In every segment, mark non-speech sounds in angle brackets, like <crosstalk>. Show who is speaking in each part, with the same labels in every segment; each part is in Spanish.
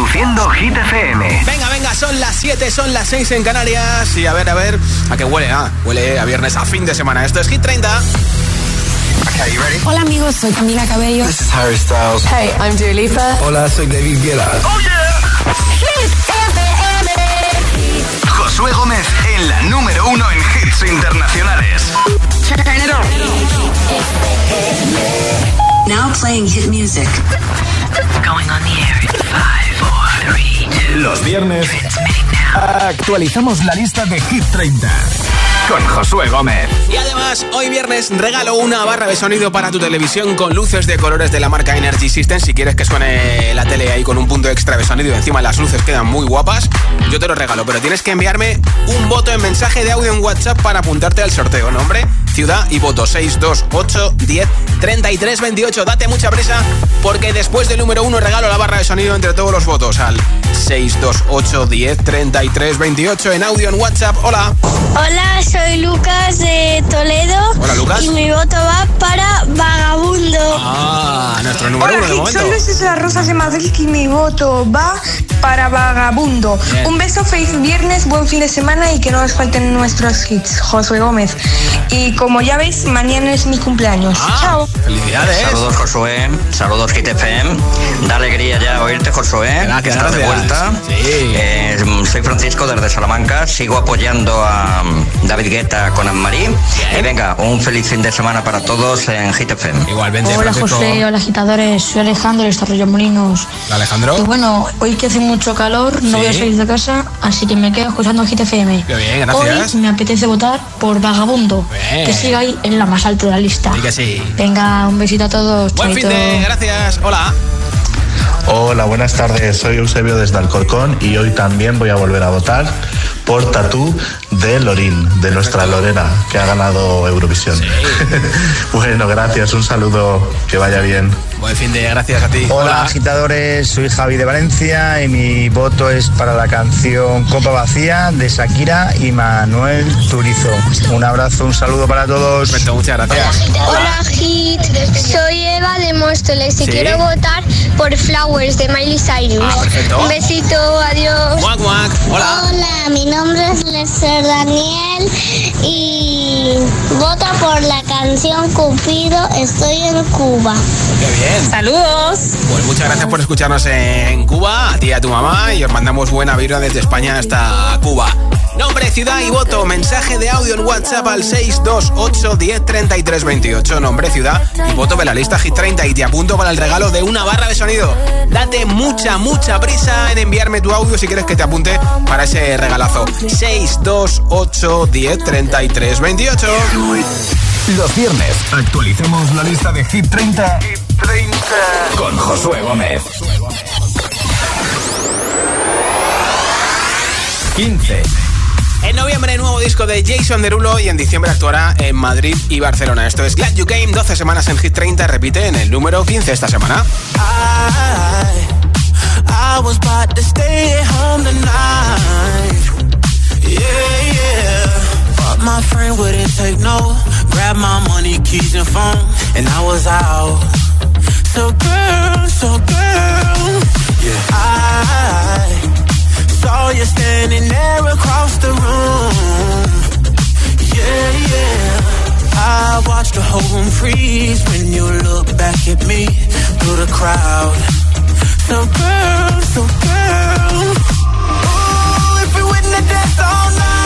Speaker 1: Reproduciendo Hit FM.
Speaker 2: Venga, venga, son las 7, son las 6 en Canarias. Y a ver, a ver, ¿a qué huele? Ah, huele a viernes, a fin de semana. Esto es Hit 30.
Speaker 3: Okay, you ready? Hola amigos, soy Camila Cabello.
Speaker 4: This is Harry Styles.
Speaker 5: Hey, I'm Dua Lipa.
Speaker 6: Hola, soy David Guetta.
Speaker 1: Oh yeah. Hit FM. Josué Gómez en la número uno en hits internacionales.
Speaker 7: Now playing hit music.
Speaker 8: Going on the air in five, four, three, two.
Speaker 2: Los viernes actualizamos la lista de Hit 30
Speaker 1: con Josué Gómez.
Speaker 2: Y además, hoy viernes regalo una barra de sonido para tu televisión con luces de colores de la marca Energy System. Si quieres que suene la tele ahí con un punto extra de sonido y encima las luces quedan muy guapas, yo te lo regalo. Pero tienes que enviarme un voto en mensaje de audio en WhatsApp para apuntarte al sorteo. Nombre, ciudad y voto 628 10 33 28. Date mucha prisa porque después del número uno regalo la barra de sonido entre todos los votos al 628 10 33 28 en audio en WhatsApp. Hola.
Speaker 9: Hola, soy Lucas de Toledo.
Speaker 2: Hola, Lucas.
Speaker 9: Y mi voto va para Vagabundo.
Speaker 2: Ah, nuestro número
Speaker 10: Hola,
Speaker 2: uno de momento.
Speaker 10: soy Luis César Rosas de Madrid y mi voto va para Vagabundo.
Speaker 2: Bien.
Speaker 10: Un beso, feliz viernes, buen fin de semana y que no nos falten nuestros hits. Josué Gómez. Y como ya veis, mañana es mi cumpleaños.
Speaker 2: Ah,
Speaker 10: Chao.
Speaker 2: Felicidades.
Speaker 11: Saludos Josué, saludos Hit FM. Da alegría ya oírte Josué.
Speaker 2: Gracias,
Speaker 11: Estás de vuelta.
Speaker 2: Sí.
Speaker 11: Eh, soy Francisco desde Salamanca. Sigo apoyando a um, David Guetta con Anne-Marie. Y venga, un feliz fin de semana para todos en Hit FM.
Speaker 2: Igualmente,
Speaker 12: Hola
Speaker 2: Francisco.
Speaker 12: José, hola agitadores, soy Alejandro de Estarrillo Molinos.
Speaker 2: Alejandro.
Speaker 12: Y bueno, hoy que hace mucho calor, no
Speaker 2: Sí.
Speaker 12: voy a salir de casa, así que me quedo escuchando Hit FM.
Speaker 2: Qué bien, gracias.
Speaker 12: Hoy me apetece votar por Vagabundo,
Speaker 2: Bien.
Speaker 12: Que siga ahí en la más alta de la lista.
Speaker 2: Sí que sí.
Speaker 12: Venga, un besito a todos.
Speaker 2: Buen fin de, gracias. Hola.
Speaker 6: Hola, buenas tardes. Soy Eusebio desde Alcorcón y hoy también voy a volver a votar por Tatú de Lorín, de nuestra Lorena, que ha ganado Eurovisión. <laughs> bueno, gracias. Un saludo. Que vaya bien.
Speaker 2: Buen fin de, gracias a ti.
Speaker 13: Hola, agitadores, soy Javi de Valencia y mi voto es para la canción Copa Vacía de Shakira y Manuel Turizo. Un abrazo, un saludo para todos.
Speaker 2: Perfecto, muchas gracias.
Speaker 9: Hola, Hit. Soy Eva de Móstoles y
Speaker 2: Sí.
Speaker 9: quiero votar por Flowers de Miley Cyrus.
Speaker 2: Ah, perfecto.
Speaker 9: Un besito, adiós.
Speaker 2: Guac, guac. Hola.
Speaker 9: Hola, mi nombre es Lester Daniel y vota por la canción Cupido, estoy en Cuba.
Speaker 2: Qué bien.
Speaker 5: Saludos.
Speaker 2: Pues muchas gracias por escucharnos en Cuba, a ti y a tu mamá, y os mandamos buena vibra desde España hasta Cuba. Nombre, ciudad y voto. Mensaje de audio en WhatsApp al 628 10 33 28. Nombre, ciudad y voto de la lista Hit 30 y te apunto para el regalo de una barra de sonido. Date mucha, mucha prisa en enviarme tu audio si quieres que te apunte para ese regalazo. 628 10 33 28.
Speaker 1: Los viernes actualicemos la lista de Hit 30, con Josué Gómez. 15.
Speaker 2: En noviembre, nuevo disco de Jason Derulo y en diciembre actuará en Madrid y Barcelona. Esto es Glad You Came, 12 semanas en Hit 30, repite en el número 15 esta semana.
Speaker 14: I, I was about to stay at home tonight. Yeah, yeah. But my friend wouldn't take no. Grab my money, keys, and phone. And I was out. So, girl, so, girl. Yeah. I saw you standing there I watched the whole room freeze when you look back at me through the crowd. So girl, so girl. Ooh, if we wouldn't have all night.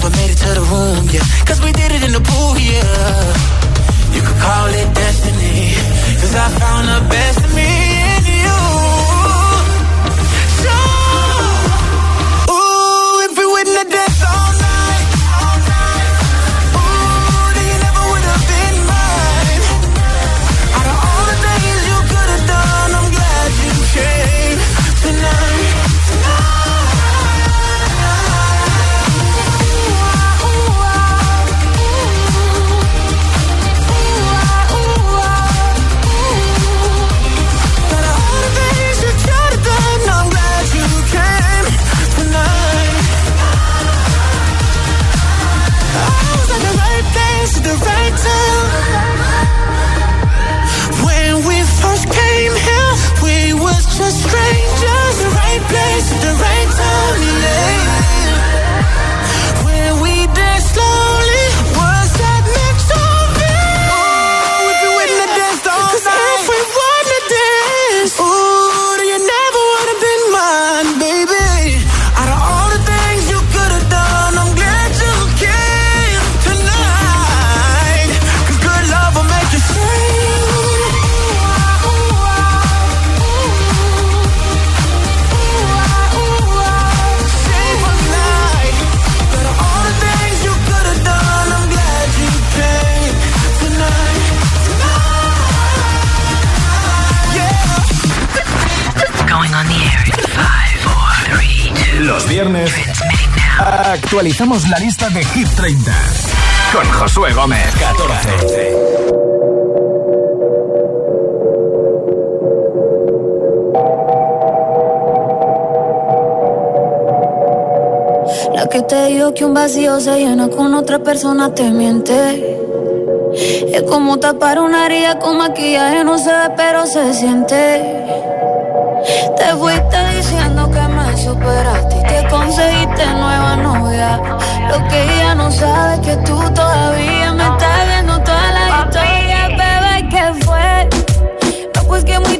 Speaker 14: never made it to the room, yeah. Cause we did it in the pool, yeah. You could call it destiny, cause I found the best in me.
Speaker 1: right place. Actualizamos la lista de Hit 30 con Josué Gómez. 14.
Speaker 15: La que te dijo que un vacío se llena con otra persona te miente. Es como tapar una herida con maquillaje, no se ve, pero se siente. Te fuiste diciendo que me superaste y te conseguiste nueva Lo que ella no sabe es que tú todavía me estás viendo toda la historia, bebé, ¿qué fue? No, pues que muy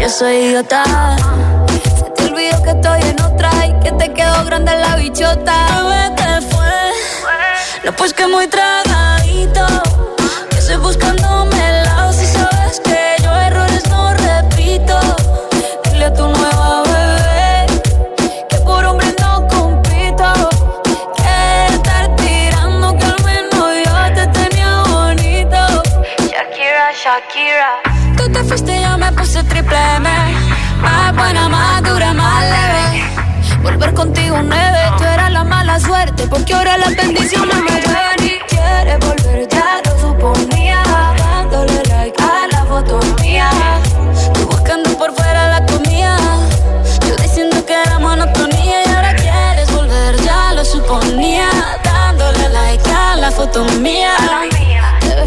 Speaker 15: yo soy idiota. Se te olvidó que estoy en otra y que te quedó grande la bichota. Bebé, ¿qué fue? No, pues que muy tragadito. Que estoy buscándome el lado si sabes que yo errores no repito. Dile a tu nueva Shakira. Tú te fuiste yo puse triple M. Más buena, más dura, más leve. Volver contigo nueve, tú eras la mala suerte. Porque ahora las bendiciones me llevan y quieres volver, ya lo suponía. Dándole like a la foto mía. Tú buscando por fuera la comida. Yo diciendo que era monotonía y ahora quieres volver, ya lo suponía. Dándole like a la foto mía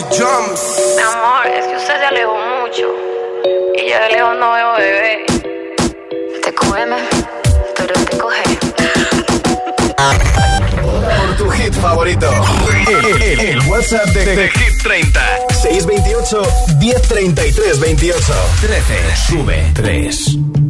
Speaker 16: I'll, be on the drums.
Speaker 15: no veo bebé. Te come, pero te coge.
Speaker 1: Por tu hit favorito. El, el, WhatsApp de, de, Hit 30. 628 1033 28. 13. Sube 3.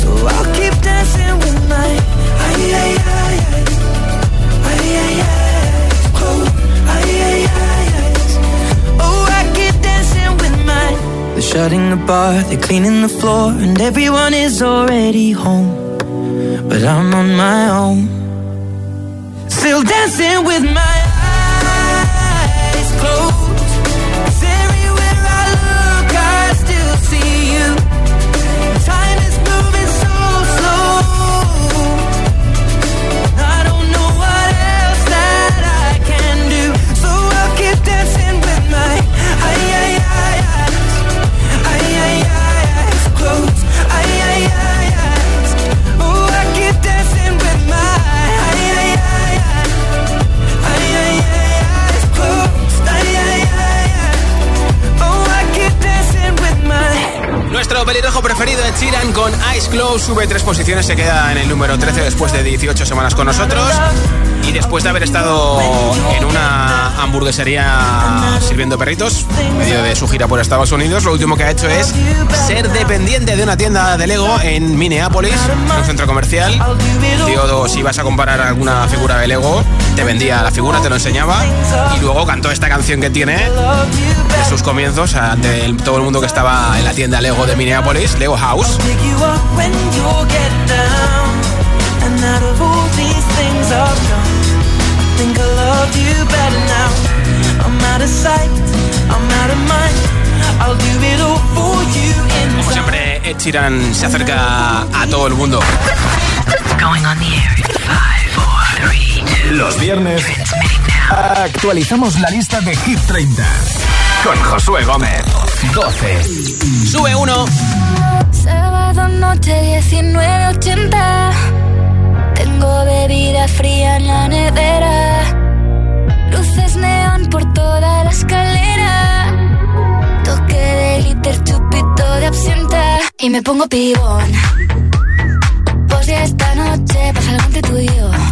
Speaker 17: So I'll keep dancing with my. Oh, I keep dancing with my. They're shutting the bar, they're cleaning the floor, and everyone is already home. But I'm on my own. Still dancing with my
Speaker 2: Pelirrojo preferido de Chiran con Ice Glow sube tres posiciones, se queda en el número 13 después de 18 semanas con nosotros. Y después de haber estado en una hamburguesería sirviendo perritos, en medio de su gira por Estados Unidos, lo último que ha hecho es ser dependiente de una tienda de Lego en Minneapolis, un centro comercial. Si vas a comparar alguna figura de Lego, te vendía la figura, te lo enseñaba y luego cantó esta canción que tiene de sus comienzos ante todo el mundo que estaba en la tienda Lego de Minneapolis, Lego House. Como siempre, Ed Sheeran se acerca a todo el mundo.
Speaker 1: Los viernes actualizamos la lista de Hit 30 con Josué Gómez. 12.
Speaker 2: Sube uno.
Speaker 18: Sábado noche 19.80 Tengo bebida fría en la nevera Luces neón por toda la escalera Toque de glitter, chupito Y me pongo pibón. Pues ya esta noche pasa algo entre tú y yo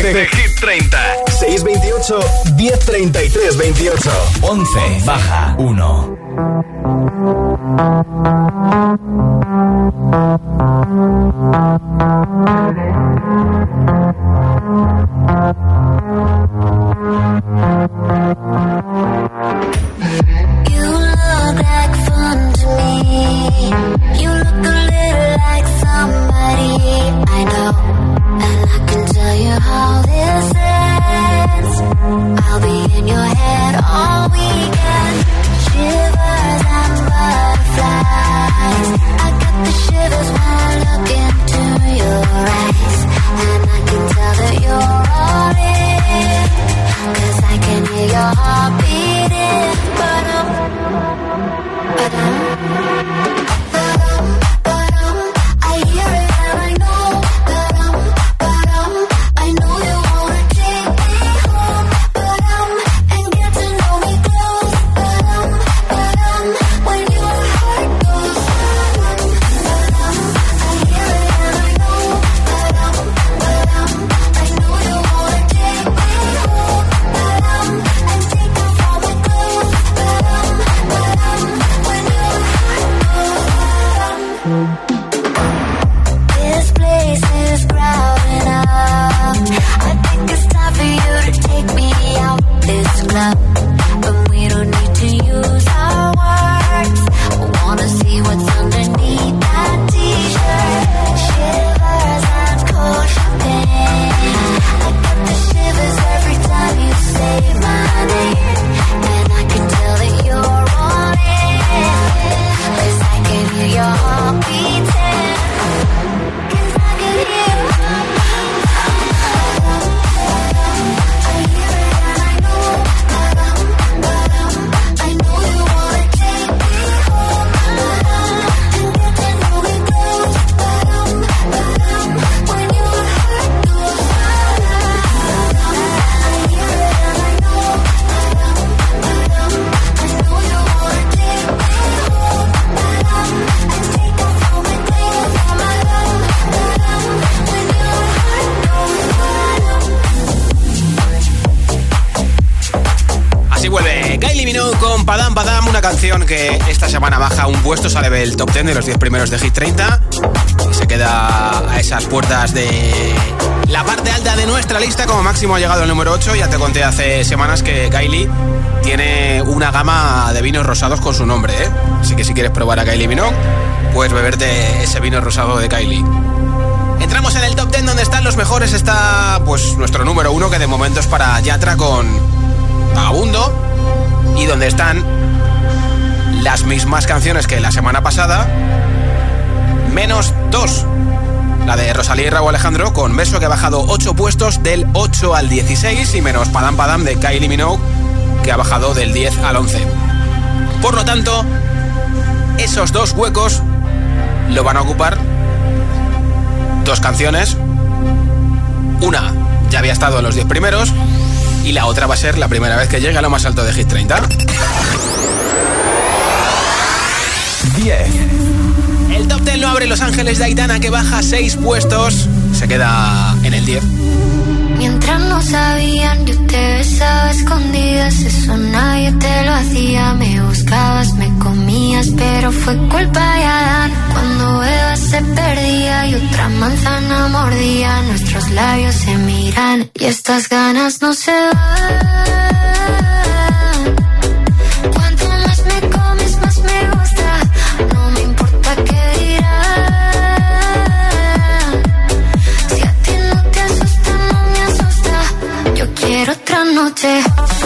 Speaker 18: de, Hit 30. 628 1033 28. 11 baja 1.
Speaker 19: Que sale del top 10 de los 10 primeros de Hit 30 y se queda a esas puertas de la parte alta de nuestra lista. Como máximo ha llegado el número 8. Ya te conté hace semanas que Kylie tiene una gama de vinos rosados con su nombre, ¿eh? Así que si quieres probar a Kylie Minogue, puedes beberte ese vino rosado de Kylie. Entramos en el top 10 donde están los mejores. Está pues nuestro número 1 que de momento es para Yatra con Vagabundo. Y donde están las mismas canciones que la semana pasada, menos dos. La de Rosalía y Raúl Alejandro con Beso que ha bajado 8 puestos del 8 al 16 y menos Padam Padam de Kylie Minogue que ha bajado del 10 al 11. Por lo tanto, esos dos huecos lo van a ocupar dos canciones. Una ya había estado en los 10 primeros y la otra va a ser la primera vez que llegue a lo más alto de Hit 30. 10. El top 10 lo abre Los Ángeles de Aitana que baja 6 puestos. Se queda en el 10.
Speaker 20: Mientras no sabían, yo te besaba escondidas. Eso nadie te lo hacía. Me buscabas, me comías, pero fue culpa de Adán. Cuando Eva se perdía y otra manzana mordía, nuestros labios se miran y estas ganas no se van. Noche.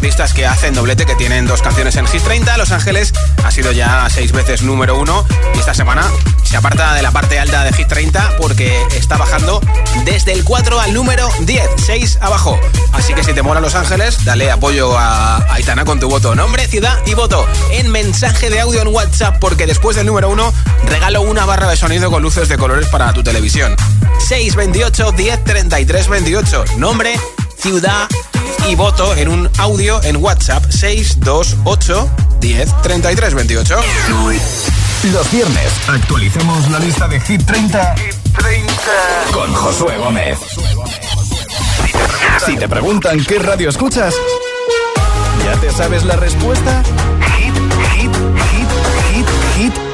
Speaker 2: Artistas que hacen doblete, que tienen dos canciones en Hit 30. Los Ángeles ha sido ya seis veces número uno y esta semana se aparta de la parte alta de Hit 30 porque está bajando desde el 4 al número 10, 6 abajo. Así que si te mola Los Ángeles, dale apoyo a Aitana con tu voto. Nombre, ciudad y voto en mensaje de audio en WhatsApp porque después del número uno regalo una barra de sonido con luces de colores para tu televisión. 628 10 33 28. Nombre, ciudad y voto en un audio en WhatsApp 628 10 33 28.
Speaker 1: Los viernes actualizamos la lista de Hit 30, con Josué Gómez. Si te preguntan qué radio escuchas, ¿ya te sabes la respuesta?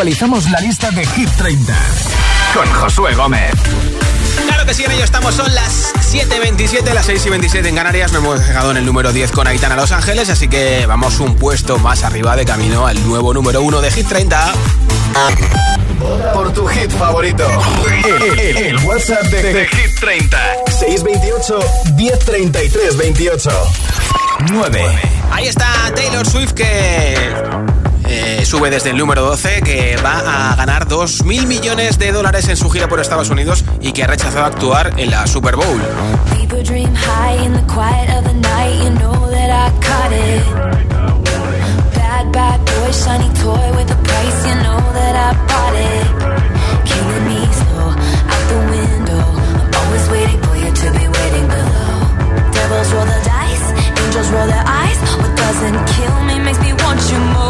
Speaker 21: Actualizamos la lista de Hit 30 con Josué Gómez.
Speaker 22: Claro que sí, en ello estamos. Son las 7.27, las 6.27 en Canarias. Me hemos dejado en el número 10 con Aitana Los Ángeles, así que vamos un puesto más arriba de camino al nuevo número 1 de Hit 30.
Speaker 21: Por tu hit favorito. El, WhatsApp de, Hit 30. 628 1033 28. 9.
Speaker 22: Ahí está Taylor Swift que eh, sube desde el número 12, que va a ganar 2.000 millones de dólares en su gira por Estados Unidos y que ha rechazado actuar en la Super Bowl. Angels roll their eyes. What doesn't kill me makes me want you more.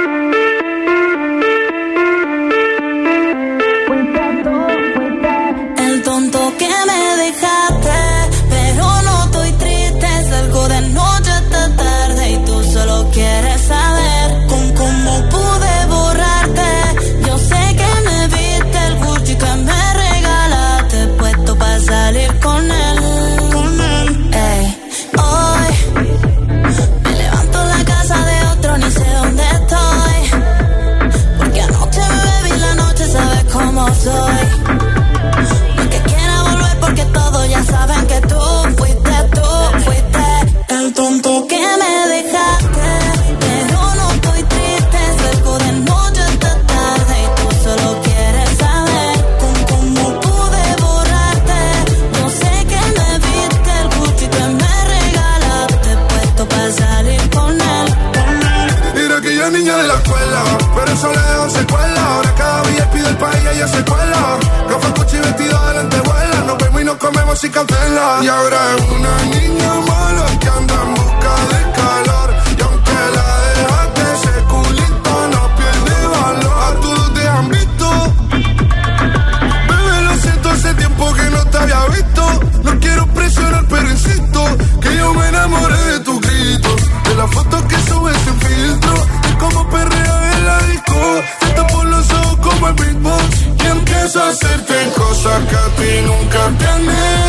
Speaker 21: nadie se cuela.
Speaker 16: Rojo coche y vestido delante vuela. Nos vemos y nos comemos sin cancela. Y ahora es una niña mala que anda en busca de calor. Y aunque la dejaste, ese culito no pierde valor. A todos te han visto. Bebé, lo siento, hace tiempo que no te había visto. No quiero presionar, pero insisto
Speaker 2: que yo me enamoré
Speaker 16: de tus gritos. De las fotos que subes sin filtro. Y como perrea en
Speaker 2: la disco. Te tapo los ojos como el beatbox empiezo a hacerte cosas que a ti nunca te han hecho.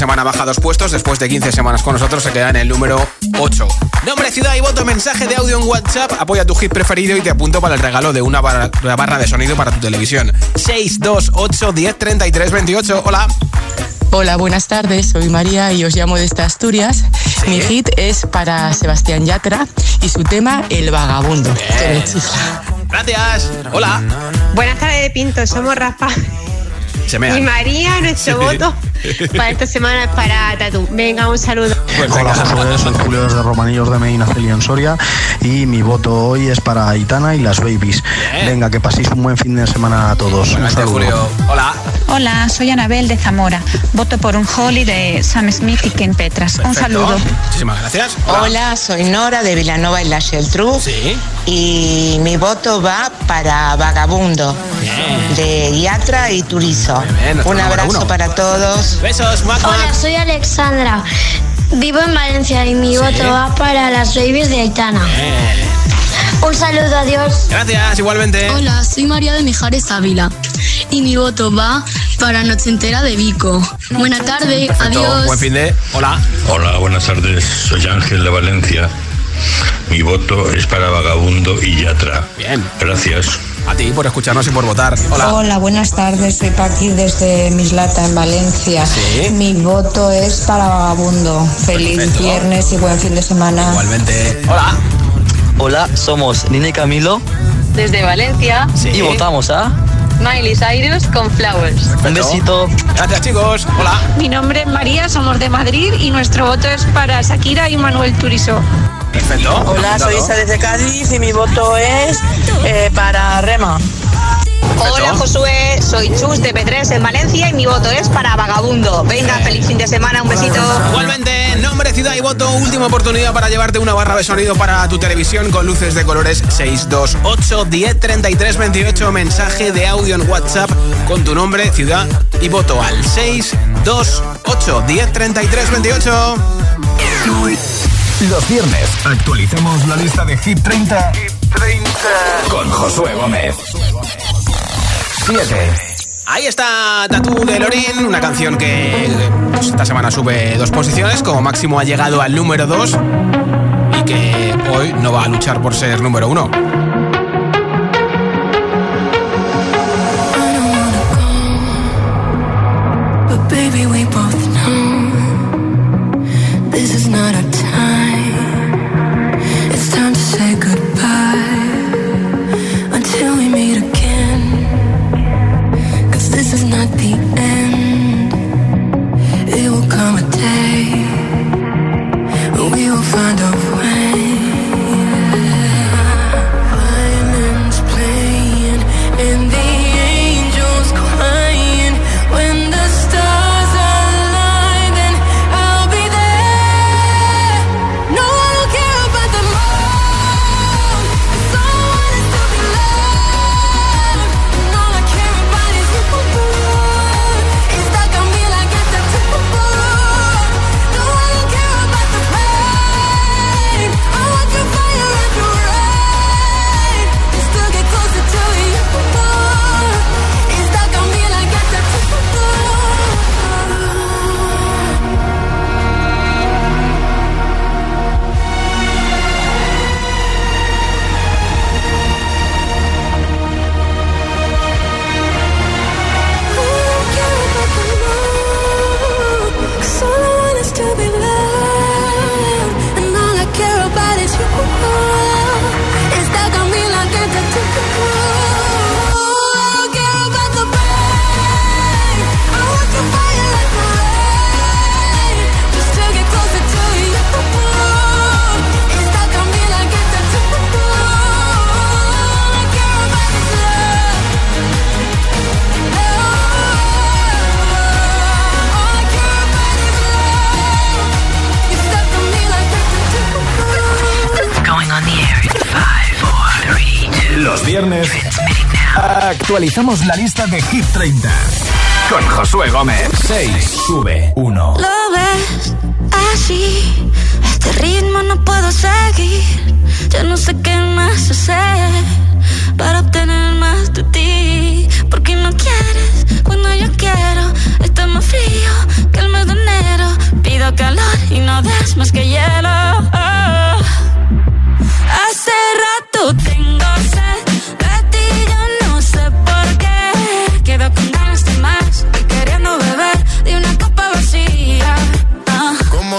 Speaker 2: Semana baja dos puestos, después de 15 semanas con nosotros se queda en el número 8. Nombre, ciudad y voto, mensaje de audio en WhatsApp, apoya tu hit preferido y te apunto para el regalo de una barra, de sonido para tu televisión. 628 10 33 28. Hola.
Speaker 23: Hola, buenas tardes. Soy María y os llamo desde Asturias. Mi hit es para Sebastián Yatra y su tema El Vagabundo.
Speaker 2: Gracias. Hola.
Speaker 24: Buenas tardes, Pinto. Somos Rafa.
Speaker 2: Se me
Speaker 24: y María, nuestro voto para esta semana es para Tatu. Venga, un saludo.
Speaker 25: Hola Josué, soy Julio desde Romanillos de Medina Celia en Soria y mi voto hoy es para Aitana y las Babies. Venga, que paséis un buen fin de semana a todos. Un saludo.
Speaker 2: Julio. Hola.
Speaker 26: Hola, soy Anabel de Zamora. Voto por un Holly de Sam Smith y Ken Petras. Un saludo.
Speaker 2: Muchísimas gracias.
Speaker 27: Hola. soy Nora de Villanova y la Sheltru.
Speaker 2: Sí.
Speaker 27: Y mi voto va para Vagabundo de Yatra y Turizo. un abrazo para todos.
Speaker 2: Besos,
Speaker 9: Hola, soy Alexandra. Vivo en Valencia y mi voto va para las babies de Aitana. Un saludo, adiós.
Speaker 2: Gracias, igualmente.
Speaker 28: Hola, soy María de Mijares Ávila y mi voto va para Noche Entera de Vico. Buena tarde, adiós.
Speaker 2: Buen fin de. Hola.
Speaker 29: Hola, buenas tardes. Soy Ángel de Valencia. Mi voto es para Vagabundo y Yatra.
Speaker 2: Bien.
Speaker 29: Gracias.
Speaker 2: A ti por escucharnos y por votar. Hola.
Speaker 30: Hola, buenas tardes. Soy Paqui desde Mislata, en Valencia.
Speaker 2: ¿Sí?
Speaker 30: Mi voto es para Vagabundo. Feliz
Speaker 2: Perfecto.
Speaker 30: viernes y buen fin de semana.
Speaker 2: Igualmente. Hola.
Speaker 31: Hola, somos Nina y Camilo
Speaker 32: Desde Valencia,
Speaker 31: y votamos a
Speaker 32: Miley Cyrus con Flowers.
Speaker 31: un besito.
Speaker 2: Gracias, chicos. Hola.
Speaker 26: Mi nombre es María, somos de Madrid y nuestro voto es para Shakira y Manuel Turizo.
Speaker 2: Perfecto.
Speaker 33: Hola, soy Isa desde Cádiz y mi voto es eh, para Rema.
Speaker 32: Hola Josué, soy Chus de P3 en Valencia y mi voto es para Vagabundo. Venga, feliz fin de semana, un besito.
Speaker 2: Igualmente, nombre, ciudad y voto, última oportunidad para llevarte una barra de sonido para tu televisión con luces de colores 628 10 33 28. Mensaje de audio en WhatsApp con tu nombre, ciudad y voto al 628 10 33 28.
Speaker 1: Los viernes actualizamos la lista de Hit 30, con Josué Gómez. 7.
Speaker 2: Ahí está Tatú de Lorin, una canción que pues, esta semana sube dos posiciones, como máximo ha llegado al número 2 y que hoy no va a luchar por ser número 1.
Speaker 1: Actualizamos la lista de Hit 30 con Josué Gómez. 6. Sube 1.
Speaker 18: Lo ves así, este ritmo no puedo seguir. Ya no sé qué más hacer para obtener más de ti. Porque no quieres cuando yo quiero. Está más frío que el mes de enero. Pido calor y no das más que hielo. Hace rato tengo sed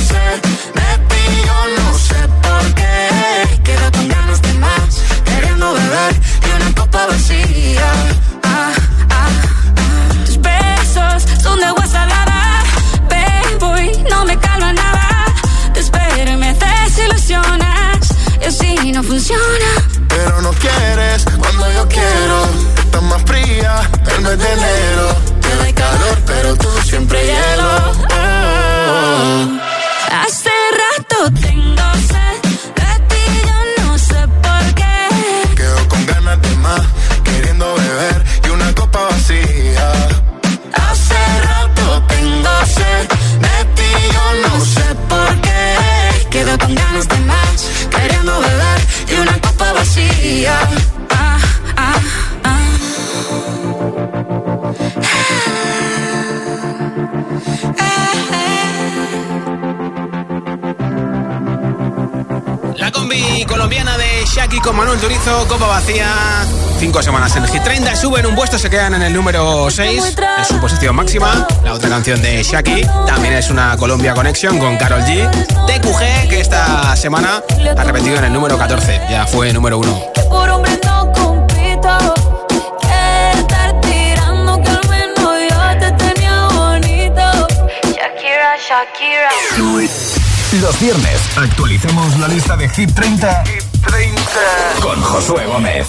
Speaker 34: sed de ti, yo no sé por qué.
Speaker 18: Quedo con ganas de más, queriendo beber de una copa vacía.
Speaker 2: Se quedan en el número 6, en su posición máxima. La otra canción de Shaki también es una Colombia Connection con Carol G. TQG, que esta semana ha repetido en el número 14, ya fue número 1.
Speaker 18: Por hombre no compito. que estar tirando que al menos yo te tenía bonito. Shakira, Shakira.
Speaker 1: Los viernes actualicemos la lista de Hit 30, con Josué Gómez.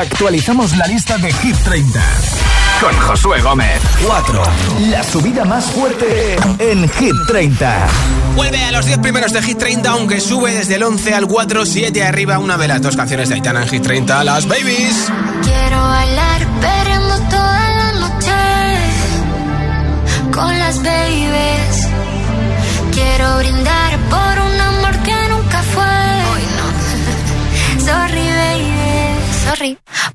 Speaker 1: Actualizamos la lista de Hit 30 con Josué Gómez. 4. La subida más fuerte en Hit 30.
Speaker 2: Vuelve a los 10 primeros de Hit 30, aunque sube desde el 11 al 4, 7 arriba una de las dos canciones de Aitana en Hit 30, Las Babies.
Speaker 19: Quiero bailar perreando toda la noche con las babies. Quiero brindar por un amor que nunca fue. Hoy no. <laughs> Sorry.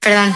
Speaker 19: perdón.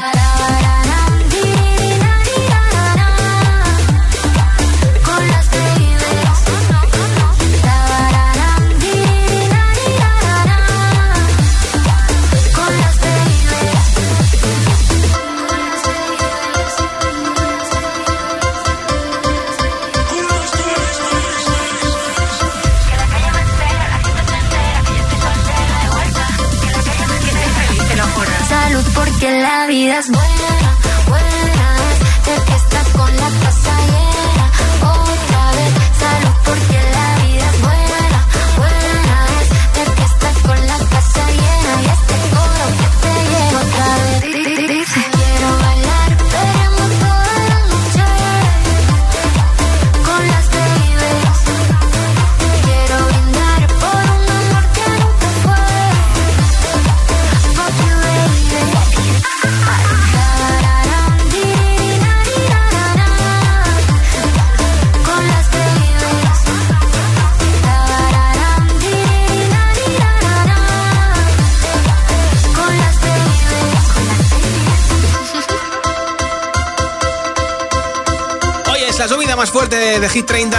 Speaker 2: Hit 30.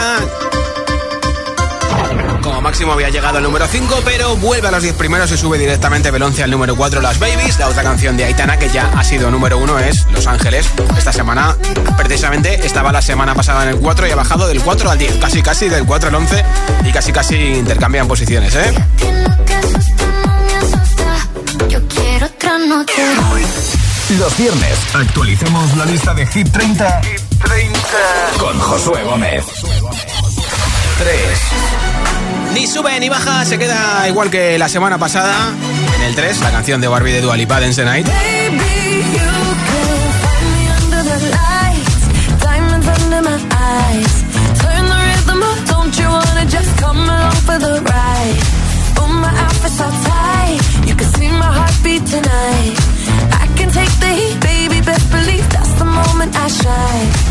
Speaker 2: Como máximo había llegado al número 5, pero vuelve a los 10 primeros y sube directamente del 11 al número 4 Las Babies. La otra canción de Aitana que ya ha sido número 1 es Los Ángeles. Esta semana, precisamente, estaba la semana pasada en el 4 y ha bajado del 4 al 10. Casi, casi del 4 al 11 y casi, casi intercambian posiciones, ¿eh?
Speaker 1: Los viernes actualicemos la lista de Hit 30, con Josué Gómez. 3.
Speaker 2: Ni sube ni baja, se queda igual que la semana pasada. En el 3, la canción de Barbie de Dua Lipa, Dance the Night.
Speaker 17: under the lights, diamonds under my eyes. Turn the rhythm up, don't you wanna just come along for the ride? My outfit's so tight, you can see my heartbeat tonight. I can take the heat, baby, best believe that's the moment I shine.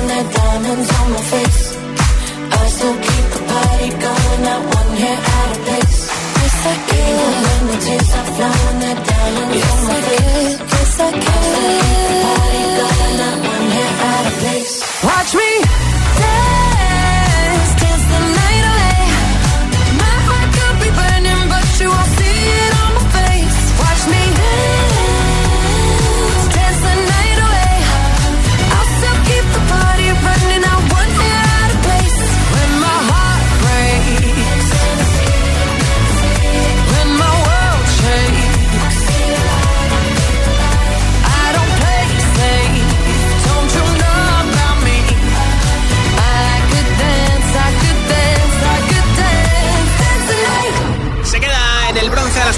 Speaker 17: are flowing, there diamonds on my face. I still keep the party going, not one hair out of place. Yes, I can. Even when the tears are flowing, there diamonds on my face. Yes, I can. I still keep the party going, not one hair out of place. Watch me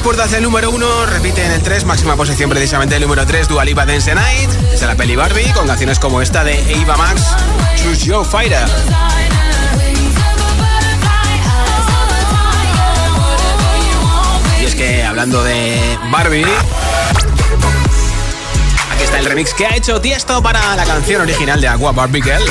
Speaker 2: puertas del número 1, repite en el 3, máxima posición precisamente el número 3, Dualipa Dance Night, de la peli Barbie, con canciones como esta de Eva Max, Choose Your Fighter. Y es que hablando de Barbie, aquí está el remix que ha hecho Tiesto para la canción original de Aqua Barbie Girl.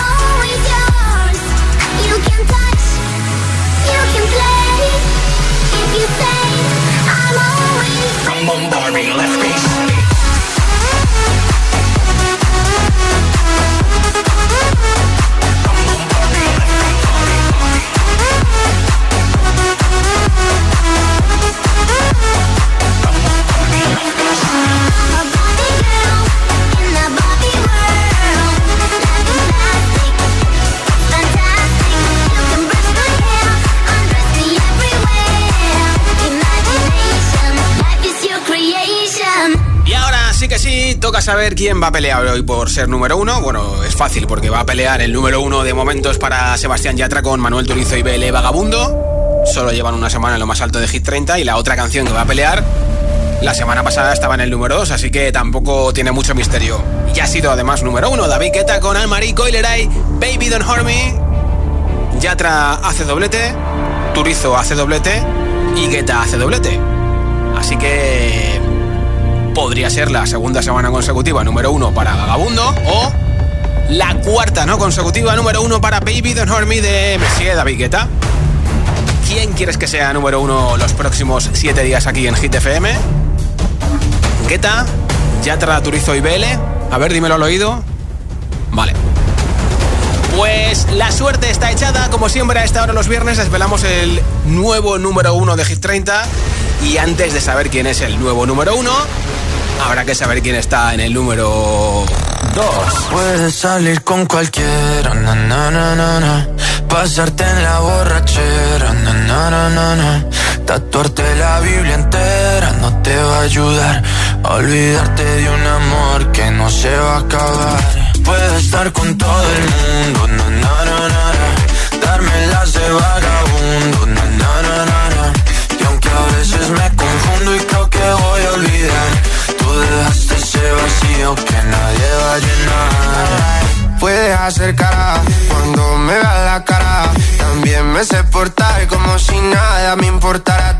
Speaker 2: Toca saber quién va a pelear hoy por ser número uno. Bueno, es fácil porque va a pelear el número uno de momentos para Sebastián Yatra con Manuel Turizo y BL Vagabundo. Solo llevan una semana en lo más alto de Hit 30 y la otra canción que va a pelear la semana pasada estaba en el número 2, así que tampoco tiene mucho misterio. Y ha sido además número uno David Guetta con Almarí Coileray, Baby Don't Hurt Me. Yatra hace doblete, Turizo hace doblete y Guetta hace doblete. Así que podría ser la segunda semana consecutiva número uno para Vagabundo o la cuarta no consecutiva número uno para Baby Don't Hurt de Messier David Guetta. ¿Quién quieres que sea número uno los próximos siete días aquí en Hit FM? Guetta, Yatra, Turizo y BL. A ver, dímelo al oído. Vale. Pues la suerte está echada, como siempre a esta hora los viernes desvelamos el nuevo número uno de Hit 30 y antes de saber quién es el nuevo número uno, Habrá que saber quién está en el número 2.
Speaker 14: Puedes salir con cualquiera, na, na, na, pasarte en la borrachera, na, tatuarte la Biblia entera no te va a ayudar a olvidarte de un amor que no se va a acabar. Puedes estar con todo el mundo, darme las de vagabundo, y aunque a veces me confundo y creo que voy a olvidar dejaste ese vacío que nadie va a llenar.
Speaker 35: Puedes hacer cara cuando me veas la cara. También me sé portar como si nada me importara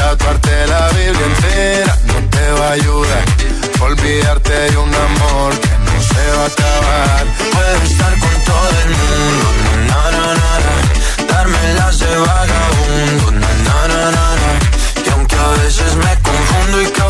Speaker 34: Tatuarte la Biblia entera no te va a ayudar. Olvidarte de un amor que no se va a acabar.
Speaker 14: Puedes estar con todo el mundo, na, na, na, na. Darme las de vagabundo, na, na, na, na a veces me confundo y que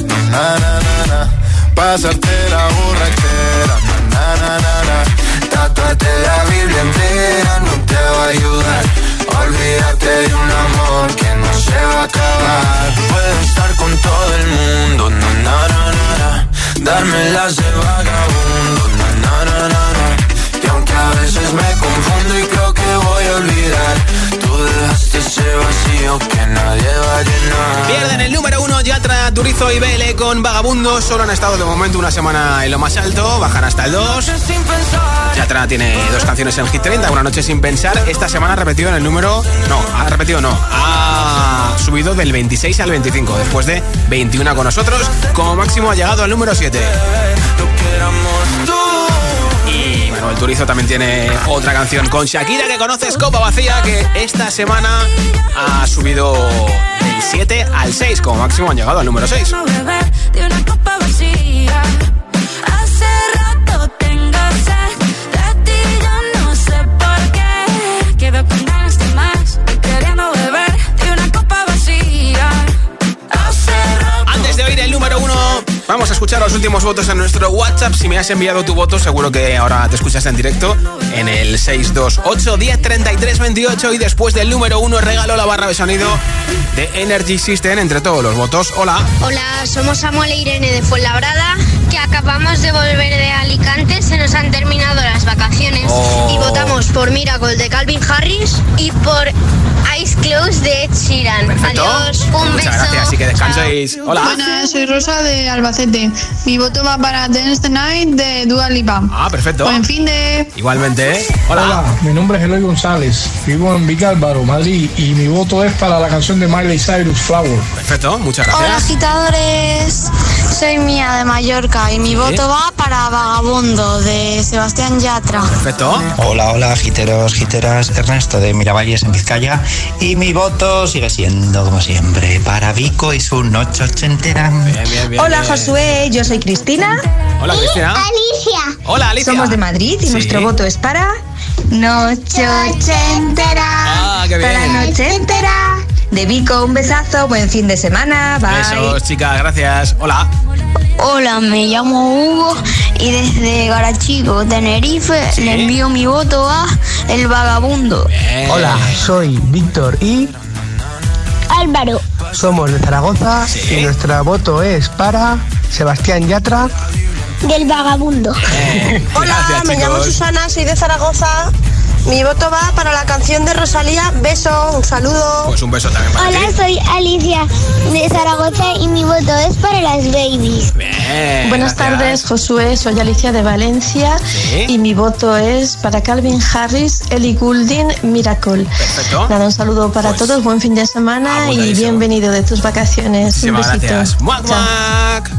Speaker 34: na, na, na. Pasarte la borrachera, na, na, na, na. Tatuarte la
Speaker 14: Biblia entera no te va a ayudar. Olvídate de un amor que no se va a
Speaker 34: acabar.
Speaker 14: Puedo estar con todo el mundo, na, na, na, na, na. Dármelas de vagabundo, na, na, na, na, na. Y aunque a veces me confundo y creo que voy a olvidar Pierden
Speaker 2: el número uno Yatra, Turizo y Vele con Vagabundo. Solo han estado de momento una semana en lo más alto, bajan hasta el 2. Yatra tiene dos canciones en Hit 30, Una noche sin pensar. Esta semana ha repetido en el número... No, ha repetido no. Ha subido del 26 al 25, después de 21 con nosotros. Como máximo ha llegado al número 7. Lo que éramos bueno, el Turizo también tiene otra canción con Shakira que conoces, Copa Vacía, que esta semana ha subido del 7 al 6, como máximo han llegado al número 6. Vamos a escuchar los últimos votos en nuestro WhatsApp. Si me has enviado tu voto, seguro que ahora te escuchas en directo en el 628 10 28 y después del número uno regalo la barra de sonido de Energy System entre todos los votos. Hola.
Speaker 9: Hola, somos Samuel e Irene de Fuenlabrada, que acabamos de volver de Alicante, se nos han terminado las vacaciones y
Speaker 2: Oh.
Speaker 9: votamos por Miracle de Calvin Harris y por Ice Close de Ed Sheeran.
Speaker 2: Perfecto.
Speaker 9: Adiós, un
Speaker 2: Muchas
Speaker 9: beso.
Speaker 2: gracias y que descanséis. Hola.
Speaker 36: Buenas, soy Rosa de Albacete. Mi voto va para Dance the Night de Dua Lipa.
Speaker 2: Ah, perfecto.
Speaker 36: Buen fin de...
Speaker 2: Igualmente. ¿eh? Hola.
Speaker 37: Hola, mi nombre es Eloy González, vivo en Vicálvaro, Madrid, y mi voto es para la canción de Miley Cyrus, Flower.
Speaker 2: Perfecto, muchas
Speaker 9: Hola
Speaker 2: gracias.
Speaker 9: agitadores, soy Mía de Mallorca y mi voto va para Vagabundo de Sebastián Yatra.
Speaker 2: Perfecto.
Speaker 38: Hola, hola, giteros, giteras. Ernesto de Miravalles en Vizcaya. Y mi voto sigue siendo, como siempre, para Vico y su noche ochentera.
Speaker 39: Hola Josué, yo soy Cristina.
Speaker 2: Hola Cristina.
Speaker 40: Alicia.
Speaker 2: Hola Alicia.
Speaker 39: Somos de Madrid y
Speaker 2: Sí.
Speaker 39: nuestro voto es para Noche Ochentera.
Speaker 2: Ah, qué
Speaker 39: Para
Speaker 2: bien.
Speaker 39: Noche Entera. De Vico, un besazo, buen fin de semana. Bye.
Speaker 2: Besos, chicas, gracias. Hola.
Speaker 9: Hola, me llamo Hugo y desde Garachico, Tenerife, le envío mi voto a El Vagabundo.
Speaker 41: Hola, soy Víctor y
Speaker 40: Álvaro.
Speaker 41: somos de Zaragoza y nuestro voto es para Sebastián Yatra.
Speaker 40: Del vagabundo.
Speaker 9: Hola,
Speaker 2: Gracias,
Speaker 9: me llamo. Susana, soy de Zaragoza. Mi voto va para la canción de Rosalía. Beso, un saludo.
Speaker 2: Pues un beso también para
Speaker 40: Hola,
Speaker 2: ti.
Speaker 40: soy Alicia de Zaragoza y mi voto es para las babies.
Speaker 2: Bien,
Speaker 39: Buenas
Speaker 2: gracias.
Speaker 39: tardes, Josué. Soy Alicia de Valencia
Speaker 2: Sí.
Speaker 39: y mi voto es para Calvin Harris, Ellie Goulding, Miracle.
Speaker 2: Perfecto.
Speaker 39: Nada, un saludo para
Speaker 2: Pues,
Speaker 39: todos, buen fin de semana y bienvenido de tus vacaciones. Un besito.
Speaker 2: gracias. Muac,
Speaker 39: Chao.
Speaker 2: muac.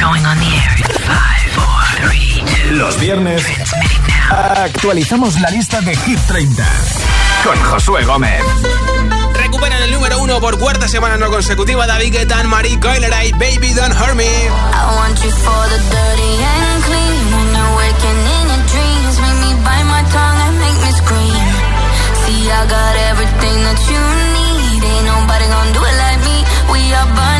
Speaker 42: Going on the air in five, four, three, two.
Speaker 1: Los viernes actualizamos la lista de Hit 30 con Josué Gómez.
Speaker 2: Recuperan el número uno por cuarta semana no consecutiva David Guetta, Marie Coiler y Baby Don't Hurt Me.
Speaker 18: I want you for the dirty and clean. When you're waking in your dreams, make me bite my tongue and make me scream. See, I got everything that you need. Ain't nobody gonna do it like me. We are burning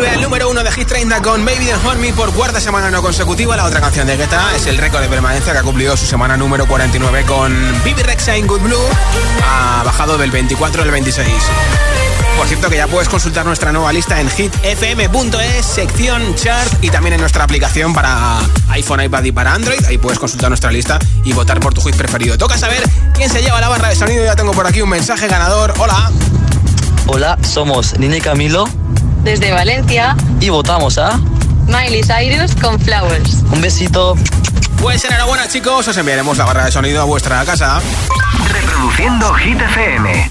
Speaker 2: vuelve al número uno de Hit 30 con Baby the Horn por cuarta semana no consecutiva. La otra canción de Guetta es el récord de permanencia que ha cumplido su semana número 49 con Bibi Rexa in Good Blue. Ha bajado del 24 al 26. Por cierto que ya puedes consultar nuestra nueva lista en hitfm.es, sección chart y también en nuestra aplicación para iPhone, iPad y para Android. Ahí puedes consultar nuestra lista y votar por tu hit preferido. Toca saber quién se lleva la barra de sonido. Ya tengo por aquí un mensaje ganador. Hola.
Speaker 31: Hola, somos Nina y Camilo.
Speaker 32: Desde Valencia.
Speaker 31: Y votamos a...
Speaker 32: Miley Cyrus con Flowers.
Speaker 31: Un besito.
Speaker 2: Pues enhorabuena chicos, os enviaremos la barra de sonido a vuestra casa.
Speaker 1: Reproduciendo Hit FM.